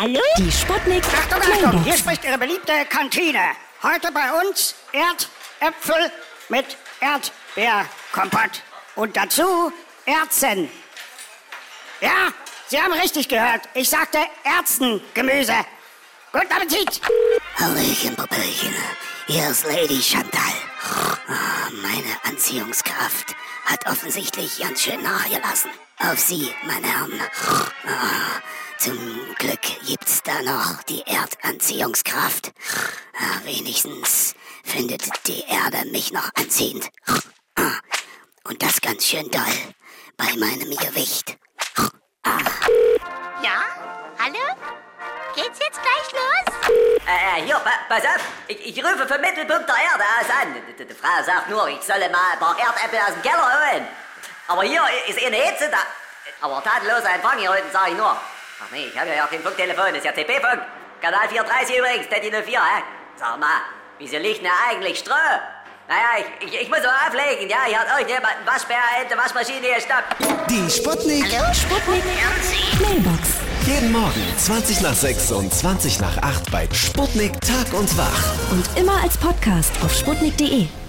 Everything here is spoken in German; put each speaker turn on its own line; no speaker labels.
Hallo?
Die Sputnik
Achtung, Achtung, hier spricht Ihre beliebte Kantine. Heute bei uns Erdäpfel mit Erdbeerkompott. Und dazu Erzen. Ja, Sie haben richtig gehört. Ich sagte Erzengemüse. Guten Appetit.
Hallöchen, Popöchen. Hier ist Lady Chantal. Ah, Meine Anziehungskraft hat offensichtlich ganz schön nachgelassen. Auf Sie, meine Herren. Ah, Zum Glück gibt's da noch die Erdanziehungskraft. Ah, Wenigstens findet die Erde mich noch anziehend. Ah, Und das ganz schön doll bei meinem Gewicht.
Ja? Hallo? Geht's jetzt gleich los?
Äh, hier, pa pass auf. Ich, ich rufe vom Mittelpunkt der Erde aus an. Die, die Frau sagt nur, ich solle mal ein paar Erdäpfel aus dem Keller holen. Aber hier ist eine Hitze da. Aber tadelloser Empfang hier unten, sag ich nur. Ach nee, ich habe ja kein Funktelefon, das ist ja TP-Funk. Kanal 430 übrigens, Teddy 04, hä? Sag mal, wieso liegt denn eigentlich Stroh? Naja, ich, ich, ich muss mal auflegen, ja? Hier hat irgendjemand einen Waschbär der Waschmaschine gestoppt.
Die Sputnik.
Sputnik Mailbox.
Jeden Morgen 20 nach 6 und 20 nach 8 bei Sputnik Tag und Wach.
Und immer als Podcast auf sputnik.de.